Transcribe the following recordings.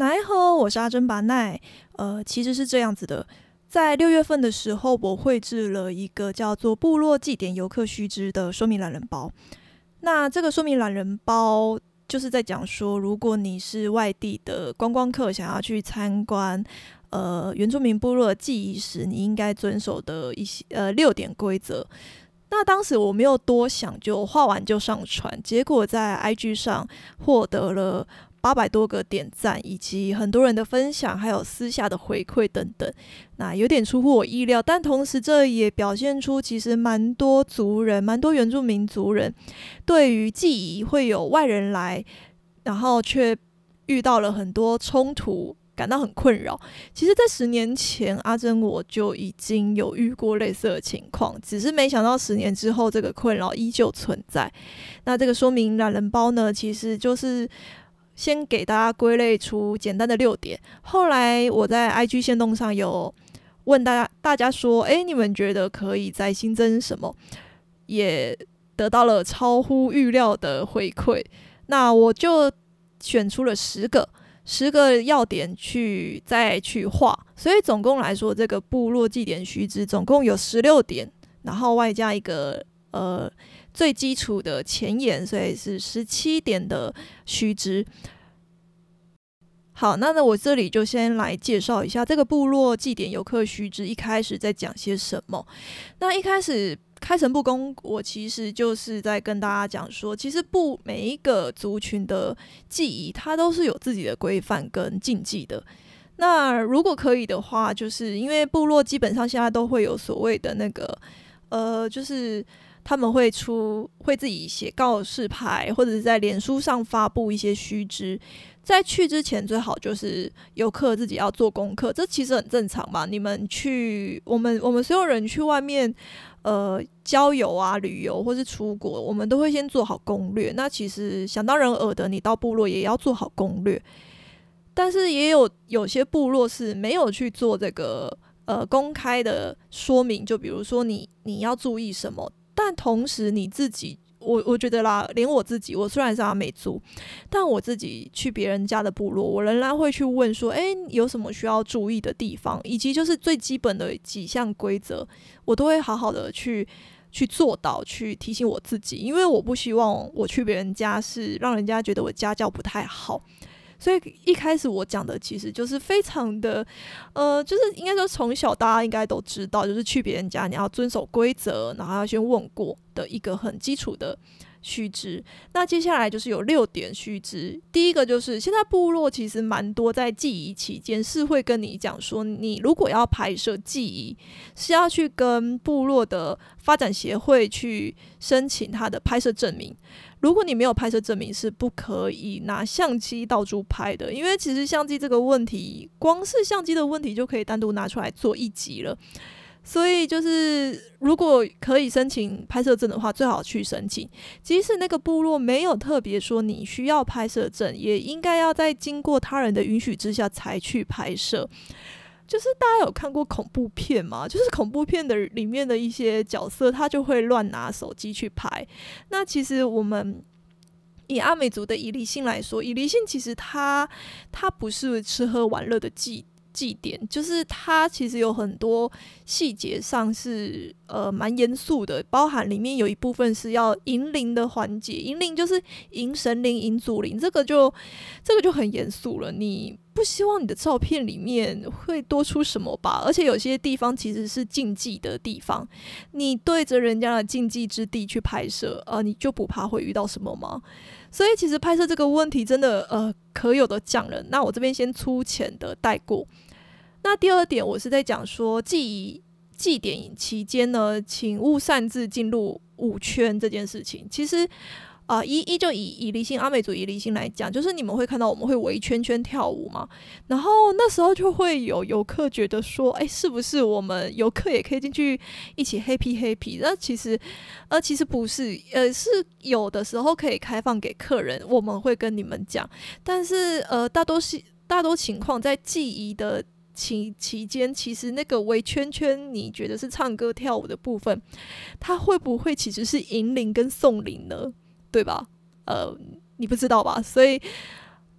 奈何，我是阿珍巴奈。呃，其实是这样子的，在六月份的时候，我绘制了一个叫做《部落祭典游客须知》的说明懒人包。那这个说明懒人包就是在讲说，如果你是外地的观光客，想要去参观呃原住民部落的记忆时，你应该遵守的一些呃六点规则。那当时我没有多想，就画完就上传，结果在 IG 上获得了。八百多个点赞，以及很多人的分享，还有私下的回馈等等，那有点出乎我意料。但同时，这也表现出其实蛮多族人、蛮多原住民族人对于记忆会有外人来，然后却遇到了很多冲突，感到很困扰。其实，在十年前，阿珍我就已经有遇过类似的情况，只是没想到十年之后，这个困扰依旧存在。那这个说明懒人包呢，其实就是。先给大家归类出简单的六点，后来我在 IG 线动上有问大家，大家说，诶，你们觉得可以再新增什么？也得到了超乎预料的回馈。那我就选出了十个，十个要点去再去画，所以总共来说，这个部落祭典须知总共有十六点，然后外加一个呃。最基础的前言，所以是十七点的须知。好，那那我这里就先来介绍一下这个部落祭典游客须知一开始在讲些什么。那一开始开诚布公，我其实就是在跟大家讲说，其实不每一个族群的记忆，它都是有自己的规范跟禁忌的。那如果可以的话，就是因为部落基本上现在都会有所谓的那个，呃，就是。他们会出会自己写告示牌，或者是在脸书上发布一些须知。在去之前，最好就是游客自己要做功课，这其实很正常嘛？你们去，我们我们所有人去外面，呃，郊游啊、旅游或是出国，我们都会先做好攻略。那其实想当然尔的，你到部落也要做好攻略。但是也有有些部落是没有去做这个呃公开的说明，就比如说你你要注意什么。但同时，你自己，我我觉得啦，连我自己，我虽然是阿美族，但我自己去别人家的部落，我仍然会去问说，诶，有什么需要注意的地方，以及就是最基本的几项规则，我都会好好的去去做到，去提醒我自己，因为我不希望我去别人家是让人家觉得我家教不太好。所以一开始我讲的其实就是非常的，呃，就是应该说从小大家应该都知道，就是去别人家你要遵守规则，然后要先问过的一个很基础的须知。那接下来就是有六点须知，第一个就是现在部落其实蛮多在记忆期间是会跟你讲说，你如果要拍摄记忆，是要去跟部落的发展协会去申请他的拍摄证明。如果你没有拍摄证明，是不可以拿相机到处拍的。因为其实相机这个问题，光是相机的问题就可以单独拿出来做一集了。所以就是，如果可以申请拍摄证的话，最好去申请。即使那个部落没有特别说你需要拍摄证，也应该要在经过他人的允许之下才去拍摄。就是大家有看过恐怖片吗？就是恐怖片的里面的一些角色，他就会乱拿手机去拍。那其实我们以阿美族的以离性来说，以离性其实它它不是吃喝玩乐的祭。祭典就是它，其实有很多细节上是呃蛮严肃的，包含里面有一部分是要迎灵的环节，迎灵就是迎神灵、迎祖灵，这个就这个就很严肃了。你不希望你的照片里面会多出什么吧？而且有些地方其实是禁忌的地方，你对着人家的禁忌之地去拍摄，呃，你就不怕会遇到什么吗？所以其实拍摄这个问题真的呃可有的讲了。那我这边先粗浅的带过。那第二点，我是在讲说祭祭典期间呢，请勿擅自进入舞圈这件事情。其实。啊，依依就以以离心阿美族以离心来讲，就是你们会看到我们会围圈圈跳舞嘛，然后那时候就会有游客觉得说，哎，是不是我们游客也可以进去一起 happy happy？那其实，呃，其实不是，呃，是有的时候可以开放给客人，我们会跟你们讲，但是呃，大多是大多情况在记忆的期期间，其实那个围圈圈，你觉得是唱歌跳舞的部分，它会不会其实是引领跟送灵呢？对吧？呃，你不知道吧？所以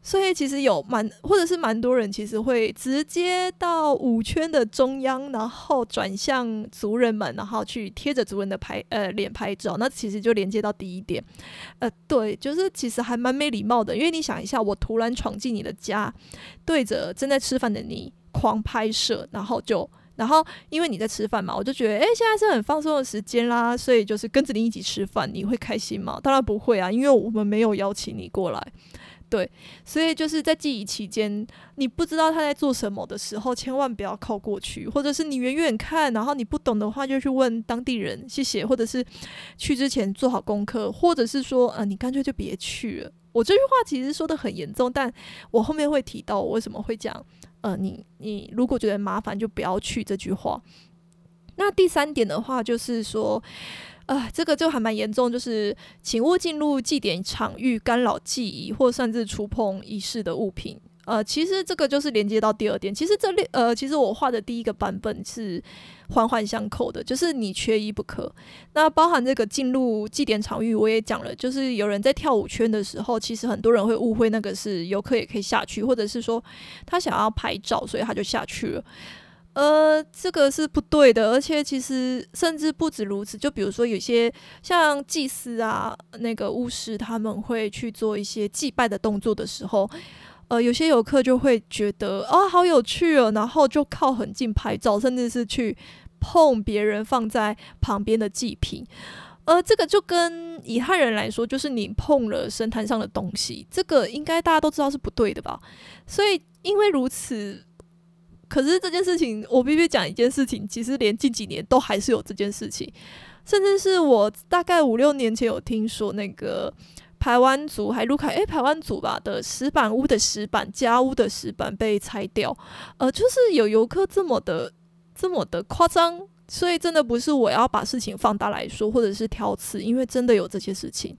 所以其实有蛮或者是蛮多人其实会直接到舞圈的中央，然后转向族人们，然后去贴着族人的拍呃脸拍照。那其实就连接到第一点，呃，对，就是其实还蛮没礼貌的，因为你想一下，我突然闯进你的家，对着正在吃饭的你狂拍摄，然后就然后因为你在吃饭嘛，我就觉得诶，现在是很放松的时间啦，所以就是跟着你一起吃饭，你会开心吗？当然不会啊，因为我们没有邀请你过来。对，所以就是在记忆期间，你不知道他在做什么的时候，千万不要靠过去，或者是你远远看，然后你不懂的话就去问当地人，谢谢，或者是去之前做好功课，或者是说，呃，你干脆就别去了。我这句话其实说的很严重，但我后面会提到我为什么会讲，呃，你你如果觉得麻烦就不要去这句话。那第三点的话就是说。呃，这个就还蛮严重，就是请勿进入祭典场域，干扰祭仪或擅自触碰仪式的物品。呃，其实这个就是连接到第二点。其实这里，呃，其实我画的第一个版本是环环相扣的，就是你缺一不可。那包含这个进入祭典场域，我也讲了，就是有人在跳舞圈的时候，其实很多人会误会那个是游客也可以下去，或者是说他想要拍照，所以他就下去了。呃，这个是不对的，而且其实甚至不止如此。就比如说，有些像祭司啊，那个巫师，他们会去做一些祭拜的动作的时候，呃，有些游客就会觉得哦，好有趣哦，然后就靠很近拍照，甚至是去碰别人放在旁边的祭品。呃，这个就跟以汉人来说，就是你碰了神坛上的东西，这个应该大家都知道是不对的吧？所以因为如此。可是这件事情，我必须讲一件事情，其实连近几年都还是有这件事情，甚至是我大概五六年前有听说那个台湾族还卢凯诶，台湾族吧的石板屋的石板家屋的石板被拆掉，呃，就是有游客这么的这么的夸张，所以真的不是我要把事情放大来说，或者是挑刺，因为真的有这些事情，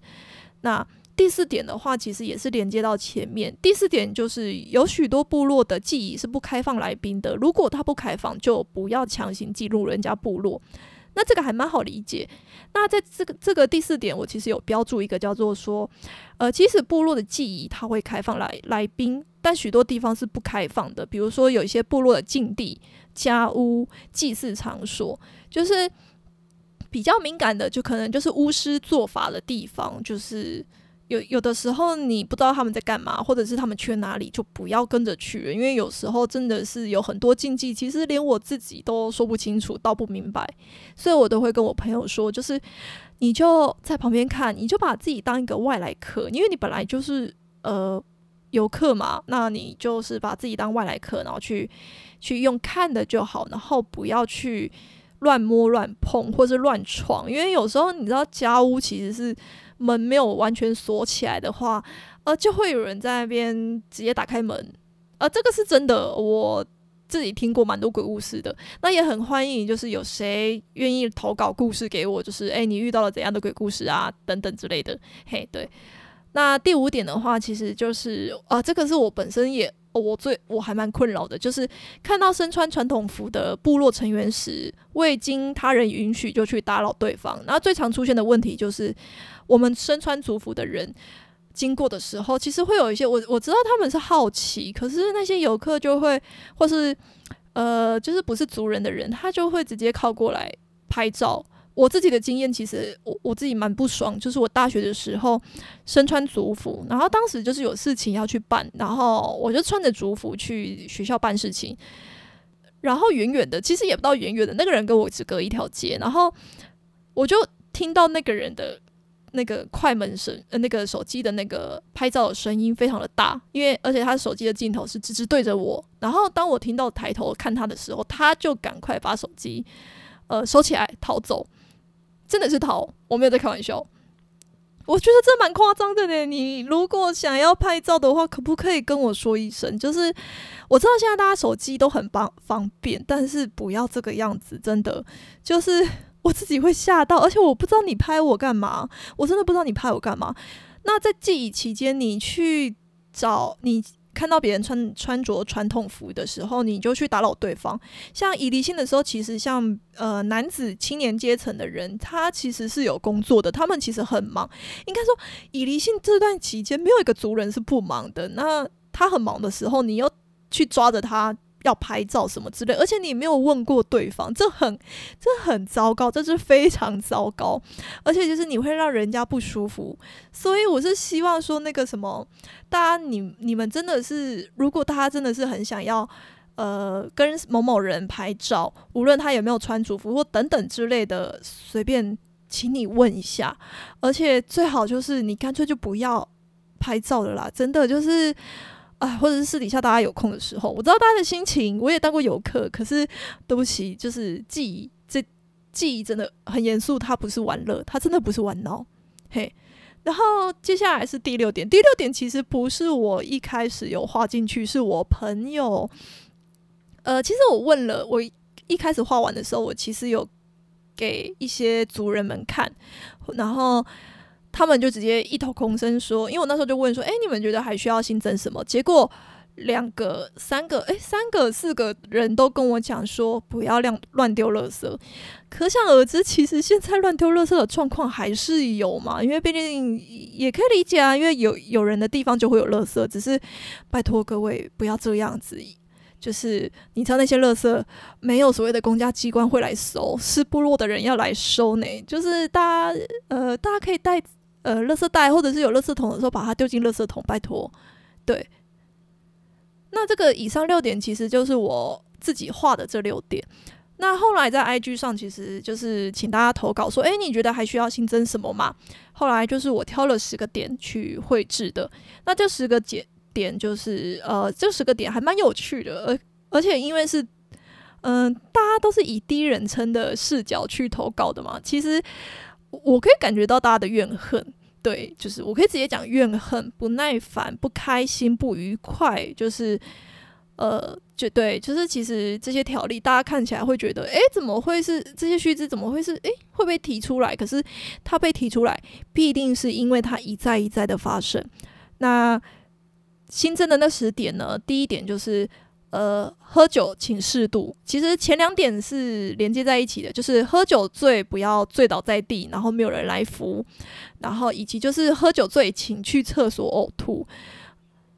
那。第四点的话，其实也是连接到前面。第四点就是有许多部落的记忆是不开放来宾的。如果他不开放，就不要强行记录人家部落。那这个还蛮好理解。那在这个这个第四点，我其实有标注一个叫做说，呃，即使部落的记忆它会开放来来宾，但许多地方是不开放的。比如说有一些部落的禁地、家屋、祭祀场所，就是比较敏感的，就可能就是巫师做法的地方，就是。有有的时候你不知道他们在干嘛，或者是他们去哪里，就不要跟着去了，因为有时候真的是有很多禁忌，其实连我自己都说不清楚，道不明白，所以我都会跟我朋友说，就是你就在旁边看，你就把自己当一个外来客，因为你本来就是呃游客嘛，那你就是把自己当外来客，然后去去用看的就好，然后不要去乱摸乱碰或是乱闯，因为有时候你知道家屋其实是。门没有完全锁起来的话，呃，就会有人在那边直接打开门，呃，这个是真的，我自己听过蛮多鬼故事的。那也很欢迎，就是有谁愿意投稿故事给我，就是诶，你遇到了怎样的鬼故事啊，等等之类的。嘿，对。那第五点的话，其实就是啊，这个是我本身也哦我最我还蛮困扰的，就是看到身穿传统服的部落成员时，未经他人允许就去打扰对方。然后最常出现的问题就是。我们身穿族服的人经过的时候，其实会有一些我我知道他们是好奇，可是那些游客就会或是呃，就是不是族人的人，他就会直接靠过来拍照。我自己的经验，其实我我自己蛮不爽，就是我大学的时候身穿族服，然后当时就是有事情要去办，然后我就穿着族服去学校办事情，然后远远的，其实也不到远远的，那个人跟我只隔一条街，然后我就听到那个人的。那个快门声，呃，那个手机的那个拍照的声音非常的大，因为而且他手机的镜头是直直对着我。然后当我听到抬头看他的时候，他就赶快把手机呃收起来逃走，真的是逃，我没有在开玩笑。我觉得这蛮夸张的呢。你如果想要拍照的话，可不可以跟我说一声？就是我知道现在大家手机都很方方便，但是不要这个样子，真的就是。我自己会吓到，而且我不知道你拍我干嘛，我真的不知道你拍我干嘛。那在记忆期间，你去找你看到别人穿穿着传统服的时候，你就去打扰对方。像以离性的时候，其实像呃男子青年阶层的人，他其实是有工作的，他们其实很忙。应该说以离性这段期间，没有一个族人是不忙的。那他很忙的时候，你又去抓着他。要拍照什么之类，而且你没有问过对方，这很这很糟糕，这是非常糟糕，而且就是你会让人家不舒服。所以我是希望说，那个什么，大家你你们真的是，如果大家真的是很想要，呃，跟某某人拍照，无论他有没有穿主服或等等之类的，随便，请你问一下，而且最好就是你干脆就不要拍照了啦，真的就是。啊，或者是私底下大家有空的时候，我知道大家的心情，我也当过游客，可是对不起，就是记忆，这记忆真的很严肃，它不是玩乐，它真的不是玩闹，嘿。然后接下来是第六点，第六点其实不是我一开始有画进去，是我朋友，呃，其实我问了，我一开始画完的时候，我其实有给一些族人们看，然后。他们就直接一头空声说，因为我那时候就问说，哎，你们觉得还需要新增什么？结果两个、三个，哎，三个、四个人都跟我讲说，不要乱乱丢垃圾。可想而知，其实现在乱丢垃圾的状况还是有嘛，因为毕竟也可以理解啊，因为有有人的地方就会有垃圾。只是拜托各位不要这样子，就是你知道那些垃圾没有所谓的公家机关会来收，是部落的人要来收呢。就是大家呃，大家可以带。呃，垃圾袋或者是有垃圾桶的时候，把它丢进垃圾桶，拜托。对，那这个以上六点其实就是我自己画的这六点。那后来在 IG 上，其实就是请大家投稿说，诶，你觉得还需要新增什么吗？后来就是我挑了十个点去绘制的。那这十个点点就是呃，这十个点还蛮有趣的，而而且因为是嗯，大家都是以第一人称的视角去投稿的嘛，其实。我可以感觉到大家的怨恨，对，就是我可以直接讲怨恨、不耐烦、不开心、不愉快，就是呃，就对，就是其实这些条例大家看起来会觉得，诶，怎么会是这些须知？怎么会是？诶，会不会提出来？可是它被提出来，必定是因为它一再一再的发生。那新增的那十点呢？第一点就是。呃，喝酒请适度。其实前两点是连接在一起的，就是喝酒醉不要醉倒在地，然后没有人来扶，然后以及就是喝酒醉请去厕所呕吐。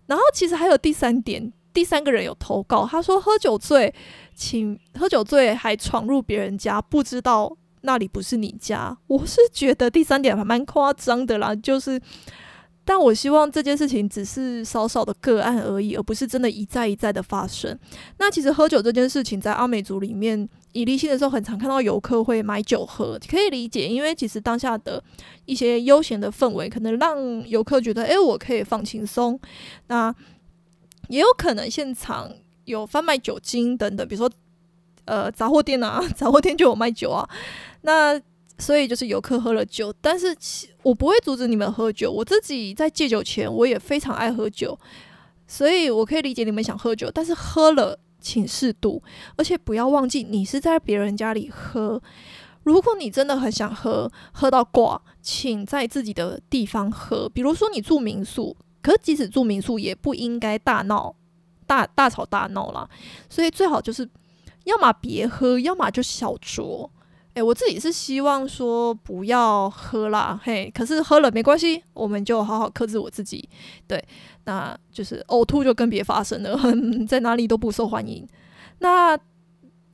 然后其实还有第三点，第三个人有投稿，他说喝酒醉请喝酒醉还闯入别人家，不知道那里不是你家。我是觉得第三点还蛮夸张的啦，就是。但我希望这件事情只是少少的个案而已，而不是真的一再一再的发生。那其实喝酒这件事情，在阿美族里面，以立新的时候，很常看到游客会买酒喝，可以理解，因为其实当下的一些悠闲的氛围，可能让游客觉得，诶，我可以放轻松。那也有可能现场有贩卖酒精等等，比如说，呃，杂货店啊，杂货店就有卖酒啊，那。所以就是游客喝了酒，但是我不会阻止你们喝酒。我自己在戒酒前，我也非常爱喝酒，所以我可以理解你们想喝酒，但是喝了请适度，而且不要忘记你是在别人家里喝。如果你真的很想喝，喝到挂，请在自己的地方喝。比如说你住民宿，可即使住民宿，也不应该大闹、大大吵大闹啦。所以最好就是，要么别喝，要么就小酌。诶，我自己是希望说不要喝啦，嘿，可是喝了没关系，我们就好好克制我自己。对，那就是呕吐就更别发生了，在哪里都不受欢迎。那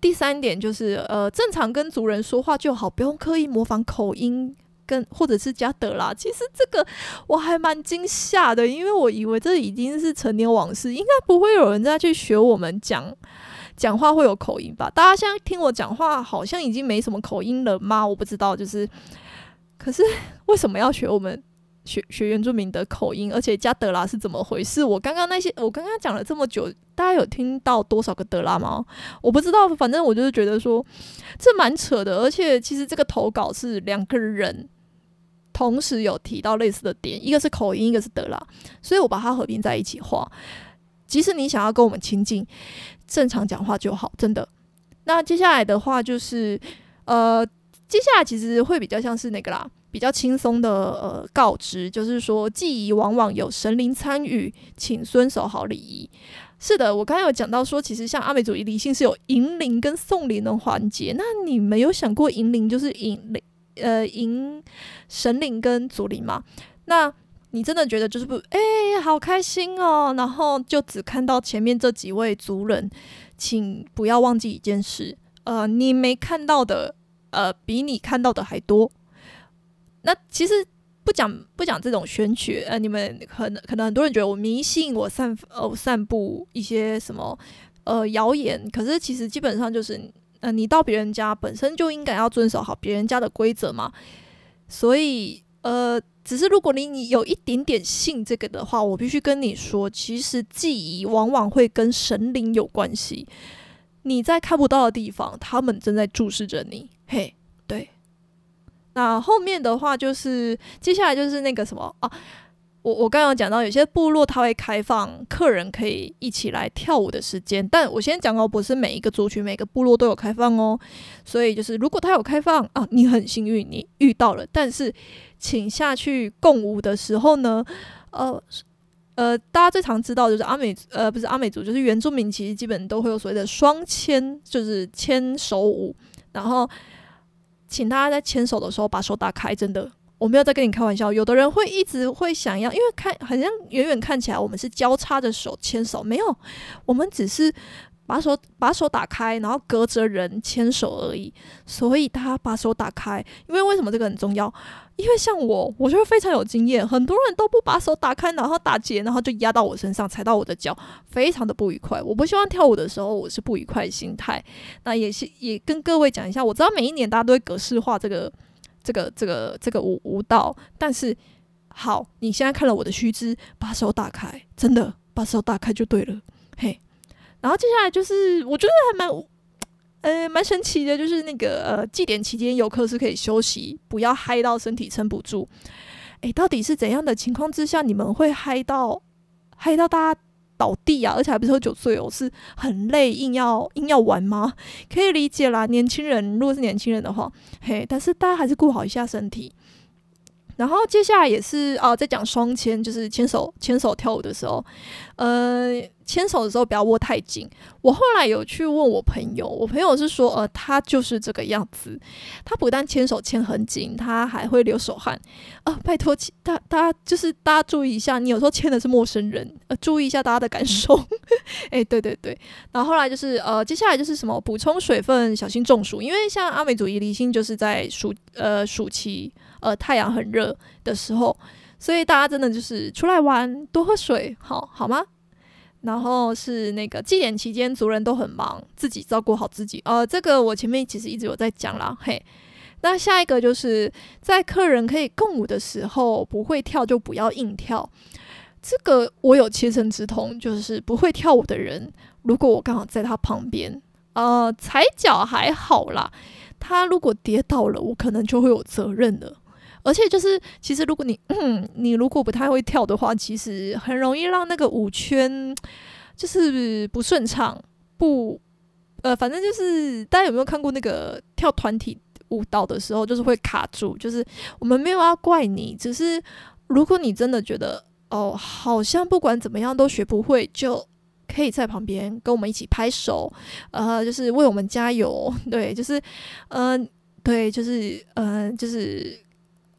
第三点就是，呃，正常跟族人说话就好，不用刻意模仿口音，跟或者是加德啦。其实这个我还蛮惊吓的，因为我以为这已经是成年往事，应该不会有人再去学我们讲。讲话会有口音吧？大家现在听我讲话，好像已经没什么口音了吗？我不知道，就是，可是为什么要学我们学学原住民的口音？而且加德拉是怎么回事？我刚刚那些，我刚刚讲了这么久，大家有听到多少个德拉吗？我不知道，反正我就是觉得说这蛮扯的。而且其实这个投稿是两个人同时有提到类似的点，一个是口音，一个是德拉，所以我把它合并在一起画。即使你想要跟我们亲近，正常讲话就好，真的。那接下来的话就是，呃，接下来其实会比较像是那个啦，比较轻松的呃告知，就是说祭仪往往有神灵参与，请遵守好礼仪。是的，我刚刚有讲到说，其实像阿美族仪礼性是有迎灵跟送灵的环节。那你没有想过迎灵就是迎灵，呃，迎神灵跟祖灵吗？那你真的觉得就是不，哎，好开心哦，然后就只看到前面这几位族人，请不要忘记一件事，呃，你没看到的，呃，比你看到的还多。那其实不讲不讲这种玄学，呃，你们可能可能很多人觉得我迷信，我散呃散布一些什么呃谣言，可是其实基本上就是，呃，你到别人家本身就应该要遵守好别人家的规则嘛，所以呃。只是如果你你有一点点信这个的话，我必须跟你说，其实记忆往往会跟神灵有关系。你在看不到的地方，他们正在注视着你。嘿，对。那后面的话就是接下来就是那个什么啊？我我刚刚讲到有些部落他会开放客人可以一起来跳舞的时间，但我先讲哦，不是每一个族群每个部落都有开放哦。所以就是如果他有开放啊，你很幸运你遇到了，但是。请下去共舞的时候呢，呃呃，大家最常知道就是阿美呃不是阿美族，就是原住民，其实基本都会有所谓的双牵，就是牵手舞。然后，请大家在牵手的时候把手打开，真的，我没有在跟你开玩笑。有的人会一直会想要，因为看好像远远看起来我们是交叉着手牵手，没有，我们只是。把手把手打开，然后隔着人牵手而已。所以他把手打开，因为为什么这个很重要？因为像我，我就非常有经验。很多人都不把手打开，然后打结，然后就压到我身上，踩到我的脚，非常的不愉快。我不希望跳舞的时候我是不愉快心态。那也是也跟各位讲一下，我知道每一年大家都会格式化这个这个这个这个舞舞蹈，但是好，你现在看了我的须知，把手打开，真的把手打开就对了，嘿。然后接下来就是，我觉得还蛮，呃，蛮神奇的，就是那个呃，祭典期间游客是可以休息，不要嗨到身体撑不住。诶，到底是怎样的情况之下，你们会嗨到嗨到大家倒地啊？而且还不是喝酒醉哦，是很累，硬要硬要玩吗？可以理解啦，年轻人如果是年轻人的话，嘿，但是大家还是顾好一下身体。然后接下来也是啊，在讲双牵，就是牵手牵手跳舞的时候，呃，牵手的时候不要握太紧。我后来有去问我朋友，我朋友是说，呃，他就是这个样子，他不但牵手牵很紧，他还会流手汗。啊，拜托，大大家就是大家注意一下，你有时候牵的是陌生人，呃，注意一下大家的感受。哎，对对对。然后后来就是呃，接下来就是什么补充水分，小心中暑，因为像阿美族离心就是在暑呃暑期。呃，太阳很热的时候，所以大家真的就是出来玩，多喝水，好好吗？然后是那个祭典期间，族人都很忙，自己照顾好自己。呃，这个我前面其实一直有在讲啦，嘿。那下一个就是在客人可以共舞的时候，不会跳就不要硬跳。这个我有切身之痛，就是不会跳舞的人，如果我刚好在他旁边，呃，踩脚还好啦，他如果跌倒了，我可能就会有责任了。而且就是，其实如果你，嗯，你如果不太会跳的话，其实很容易让那个舞圈就是不顺畅，不，呃，反正就是大家有没有看过那个跳团体舞蹈的时候，就是会卡住。就是我们没有要怪你，只是如果你真的觉得哦，好像不管怎么样都学不会，就可以在旁边跟我们一起拍手，呃，就是为我们加油。对，就是，嗯，对，就是，嗯，就是。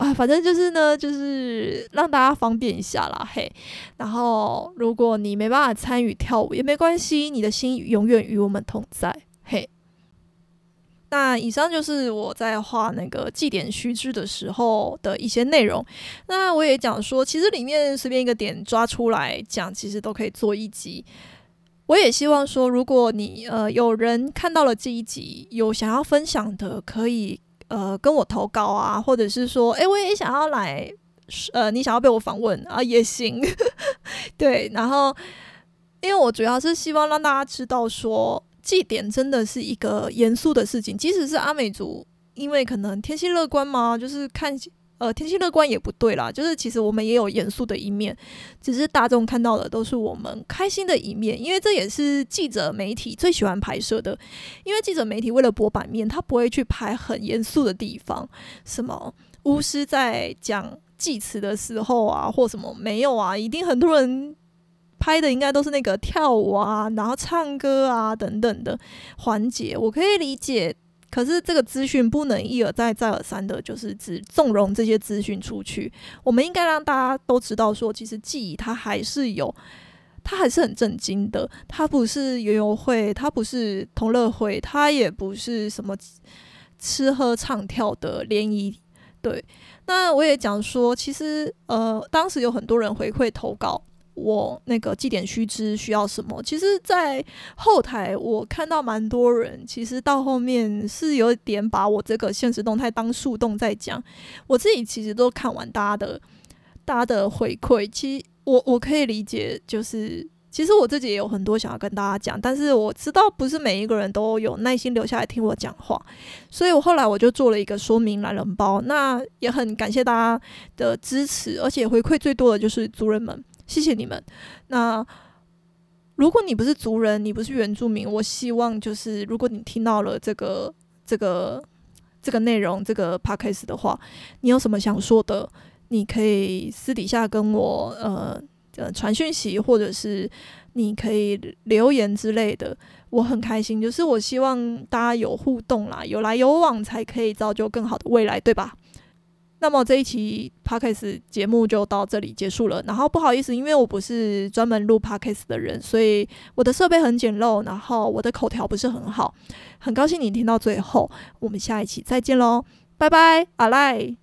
啊，反正就是呢，就是让大家方便一下啦，嘿。然后，如果你没办法参与跳舞也没关系，你的心永远与我们同在，嘿。那以上就是我在画那个祭典须知的时候的一些内容。那我也讲说，其实里面随便一个点抓出来讲，其实都可以做一集。我也希望说，如果你呃有人看到了这一集，有想要分享的，可以。呃，跟我投稿啊，或者是说，哎，我也想要来，呃，你想要被我访问啊，也行。对，然后，因为我主要是希望让大家知道，说祭典真的是一个严肃的事情，即使是阿美族，因为可能天性乐观嘛，就是看。呃，天气乐观也不对啦，就是其实我们也有严肃的一面，只是大众看到的都是我们开心的一面，因为这也是记者媒体最喜欢拍摄的。因为记者媒体为了博版面，他不会去拍很严肃的地方，什么巫师在讲祭词的时候啊，或什么没有啊，一定很多人拍的应该都是那个跳舞啊，然后唱歌啊等等的环节，我可以理解。可是这个资讯不能一而再、再而三的，就是只纵容这些资讯出去。我们应该让大家都知道，说其实记忆它还是有，它还是很震惊的。它不是游游会，它不是同乐会，它也不是什么吃喝唱跳的联谊。对，那我也讲说，其实呃，当时有很多人回馈投稿。我那个祭典须知需要什么？其实，在后台我看到蛮多人，其实到后面是有点把我这个现实动态当树洞在讲。我自己其实都看完大家的大家的回馈，其实我我可以理解，就是其实我自己也有很多想要跟大家讲，但是我知道不是每一个人都有耐心留下来听我讲话，所以我后来我就做了一个说明懒人包。那也很感谢大家的支持，而且回馈最多的就是族人们。谢谢你们。那如果你不是族人，你不是原住民，我希望就是如果你听到了这个这个这个内容，这个 podcast 的话，你有什么想说的，你可以私底下跟我呃呃传讯息，或者是你可以留言之类的，我很开心。就是我希望大家有互动啦，有来有往，才可以造就更好的未来，对吧？那么这一期 podcast 节目就到这里结束了。然后不好意思，因为我不是专门录 podcast 的人，所以我的设备很简陋，然后我的口条不是很好。很高兴你听到最后，我们下一期再见喽，拜拜，阿赖。